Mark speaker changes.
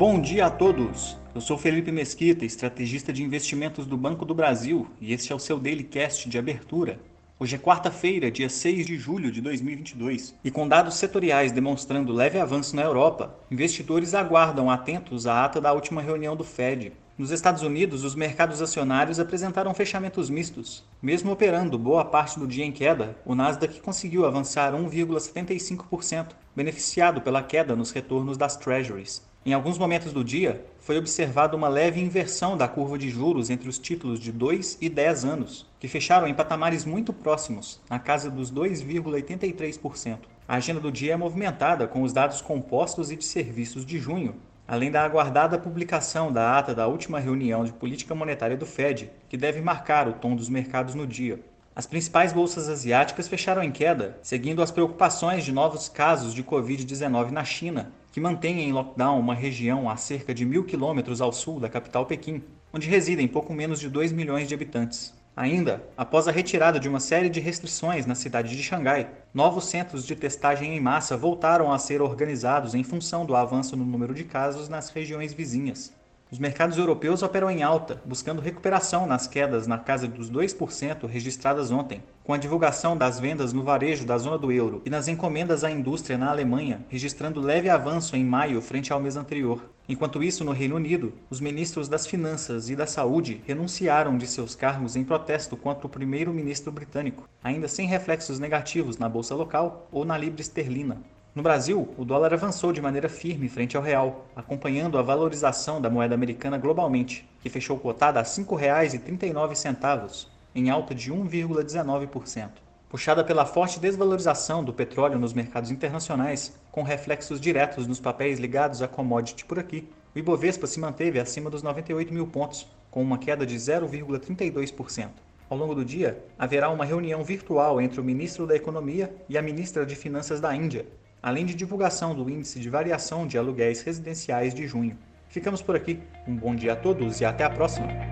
Speaker 1: Bom dia a todos! Eu sou Felipe Mesquita, estrategista de investimentos do Banco do Brasil, e este é o seu Daily Cast de abertura. Hoje é quarta-feira, dia 6 de julho de 2022, e com dados setoriais demonstrando leve avanço na Europa, investidores aguardam atentos à ata da última reunião do Fed. Nos Estados Unidos, os mercados acionários apresentaram fechamentos mistos. Mesmo operando boa parte do dia em queda, o Nasdaq conseguiu avançar 1,75%, beneficiado pela queda nos retornos das Treasuries. Em alguns momentos do dia, foi observada uma leve inversão da curva de juros entre os títulos de 2 e 10 anos, que fecharam em patamares muito próximos, na casa dos 2,83%. A agenda do dia é movimentada com os dados compostos e de serviços de junho, além da aguardada publicação da ata da última reunião de política monetária do Fed, que deve marcar o tom dos mercados no dia. As principais bolsas asiáticas fecharam em queda, seguindo as preocupações de novos casos de Covid-19 na China, que mantém em lockdown uma região a cerca de mil quilômetros ao sul da capital Pequim, onde residem pouco menos de 2 milhões de habitantes. Ainda, após a retirada de uma série de restrições na cidade de Xangai, novos centros de testagem em massa voltaram a ser organizados em função do avanço no número de casos nas regiões vizinhas. Os mercados europeus operam em alta, buscando recuperação nas quedas na casa dos 2% registradas ontem, com a divulgação das vendas no varejo da zona do euro e nas encomendas à indústria na Alemanha, registrando leve avanço em maio frente ao mês anterior. Enquanto isso, no Reino Unido, os ministros das Finanças e da Saúde renunciaram de seus cargos em protesto contra o primeiro-ministro britânico, ainda sem reflexos negativos na bolsa local ou na libra esterlina. No Brasil, o dólar avançou de maneira firme frente ao real, acompanhando a valorização da moeda americana globalmente, que fechou cotada a R$ 5,39, em alta de 1,19%. Puxada pela forte desvalorização do petróleo nos mercados internacionais, com reflexos diretos nos papéis ligados à commodity por aqui, o Ibovespa se manteve acima dos 98 mil pontos, com uma queda de 0,32%. Ao longo do dia, haverá uma reunião virtual entre o ministro da Economia e a ministra de Finanças da Índia, além de divulgação do Índice de Variação de Aluguéis Residenciais de junho. Ficamos por aqui. Um bom dia a todos e até a próxima!